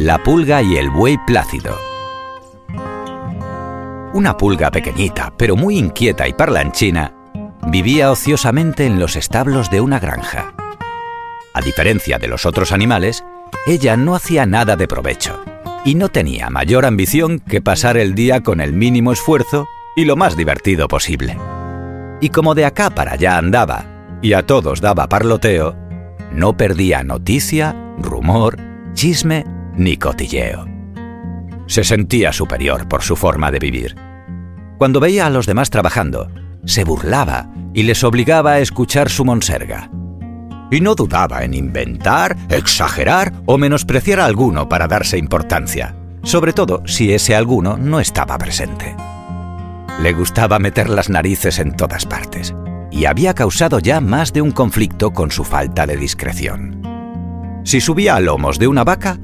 La pulga y el buey plácido. Una pulga pequeñita, pero muy inquieta y parlanchina, vivía ociosamente en los establos de una granja. A diferencia de los otros animales, ella no hacía nada de provecho y no tenía mayor ambición que pasar el día con el mínimo esfuerzo y lo más divertido posible. Y como de acá para allá andaba y a todos daba parloteo, no perdía noticia, rumor, chisme ni cotilleo. Se sentía superior por su forma de vivir. Cuando veía a los demás trabajando, se burlaba y les obligaba a escuchar su monserga. Y no dudaba en inventar, exagerar o menospreciar a alguno para darse importancia, sobre todo si ese alguno no estaba presente. Le gustaba meter las narices en todas partes y había causado ya más de un conflicto con su falta de discreción. Si subía a lomos de una vaca,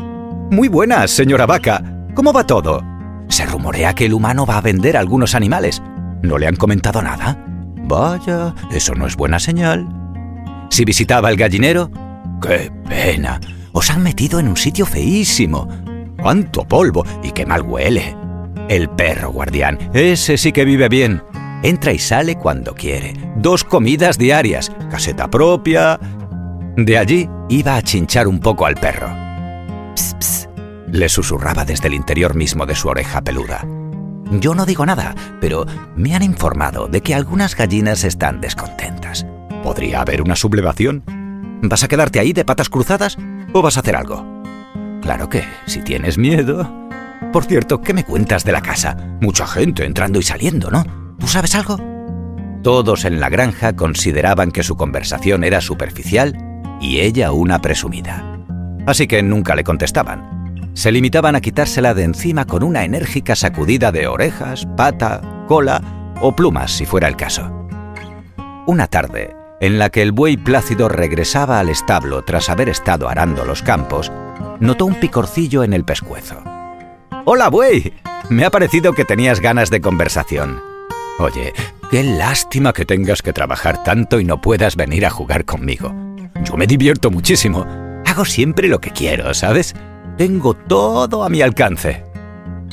muy buenas, señora vaca. ¿Cómo va todo? Se rumorea que el humano va a vender algunos animales. ¿No le han comentado nada? Vaya, eso no es buena señal. Si visitaba el gallinero, ¡qué pena! Os han metido en un sitio feísimo. ¡Cuánto polvo! Y qué mal huele. El perro guardián, ese sí que vive bien. Entra y sale cuando quiere. Dos comidas diarias, caseta propia. De allí iba a chinchar un poco al perro le susurraba desde el interior mismo de su oreja peluda. Yo no digo nada, pero me han informado de que algunas gallinas están descontentas. ¿Podría haber una sublevación? ¿Vas a quedarte ahí de patas cruzadas o vas a hacer algo? Claro que, si tienes miedo... Por cierto, ¿qué me cuentas de la casa? Mucha gente entrando y saliendo, ¿no? ¿Tú sabes algo? Todos en la granja consideraban que su conversación era superficial y ella una presumida. Así que nunca le contestaban se limitaban a quitársela de encima con una enérgica sacudida de orejas, pata, cola o plumas si fuera el caso. Una tarde, en la que el buey plácido regresaba al establo tras haber estado arando los campos, notó un picorcillo en el pescuezo. ¡Hola, buey! Me ha parecido que tenías ganas de conversación. Oye, qué lástima que tengas que trabajar tanto y no puedas venir a jugar conmigo. Yo me divierto muchísimo. Hago siempre lo que quiero, ¿sabes? Tengo todo a mi alcance.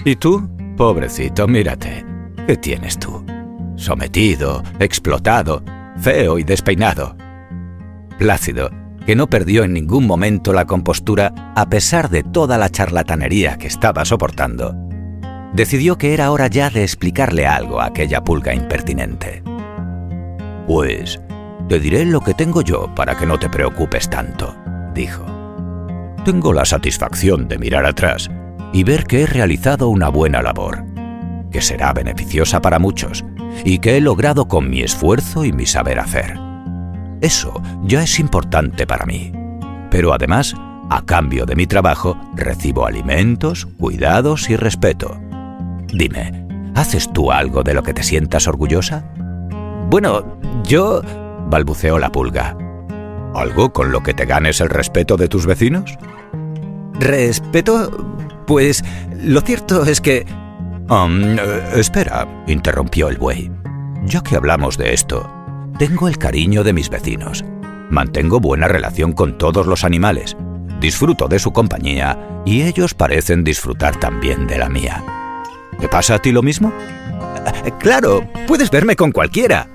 ¿Y tú? Pobrecito, mírate. ¿Qué tienes tú? Sometido, explotado, feo y despeinado. Plácido, que no perdió en ningún momento la compostura a pesar de toda la charlatanería que estaba soportando, decidió que era hora ya de explicarle algo a aquella pulga impertinente. Pues, te diré lo que tengo yo para que no te preocupes tanto, dijo tengo la satisfacción de mirar atrás y ver que he realizado una buena labor, que será beneficiosa para muchos y que he logrado con mi esfuerzo y mi saber hacer. Eso ya es importante para mí. Pero además, a cambio de mi trabajo, recibo alimentos, cuidados y respeto. Dime, ¿haces tú algo de lo que te sientas orgullosa? Bueno, yo... balbuceó la pulga. ¿Algo con lo que te ganes el respeto de tus vecinos? ¿Respeto? Pues lo cierto es que... Um, espera, interrumpió el buey. Ya que hablamos de esto, tengo el cariño de mis vecinos. Mantengo buena relación con todos los animales. Disfruto de su compañía y ellos parecen disfrutar también de la mía. ¿Te pasa a ti lo mismo? Claro, puedes verme con cualquiera,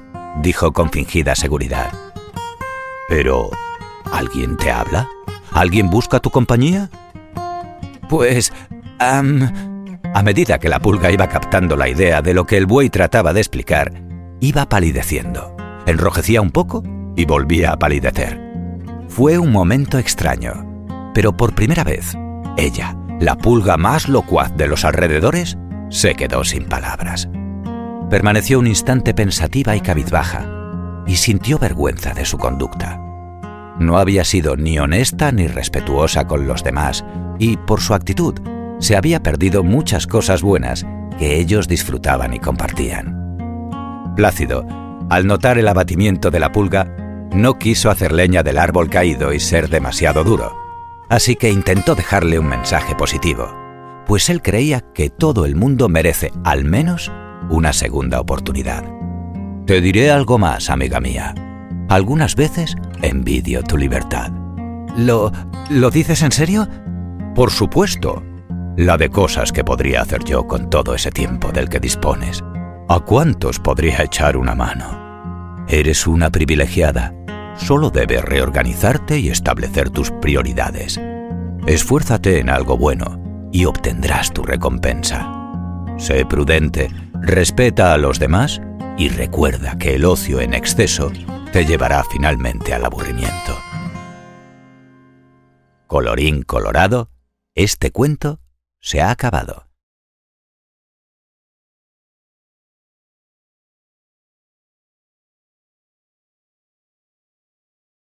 dijo con fingida seguridad. Pero, ¿alguien te habla? ¿Alguien busca tu compañía? Pues... a medida que la pulga iba captando la idea de lo que el buey trataba de explicar, iba palideciendo. Enrojecía un poco y volvía a palidecer. Fue un momento extraño, pero por primera vez, ella, la pulga más locuaz de los alrededores, se quedó sin palabras. Permaneció un instante pensativa y cabizbaja, y sintió vergüenza de su conducta. No había sido ni honesta ni respetuosa con los demás, y por su actitud se había perdido muchas cosas buenas que ellos disfrutaban y compartían. Plácido, al notar el abatimiento de la pulga, no quiso hacer leña del árbol caído y ser demasiado duro, así que intentó dejarle un mensaje positivo, pues él creía que todo el mundo merece al menos una segunda oportunidad. Te diré algo más, amiga mía. Algunas veces envidio tu libertad. ¿Lo... lo dices en serio? Por supuesto, la de cosas que podría hacer yo con todo ese tiempo del que dispones. ¿A cuántos podría echar una mano? Eres una privilegiada. Solo debes reorganizarte y establecer tus prioridades. Esfuérzate en algo bueno y obtendrás tu recompensa. Sé prudente, respeta a los demás y recuerda que el ocio en exceso te llevará finalmente al aburrimiento. Colorín colorado, este cuento se ha acabado.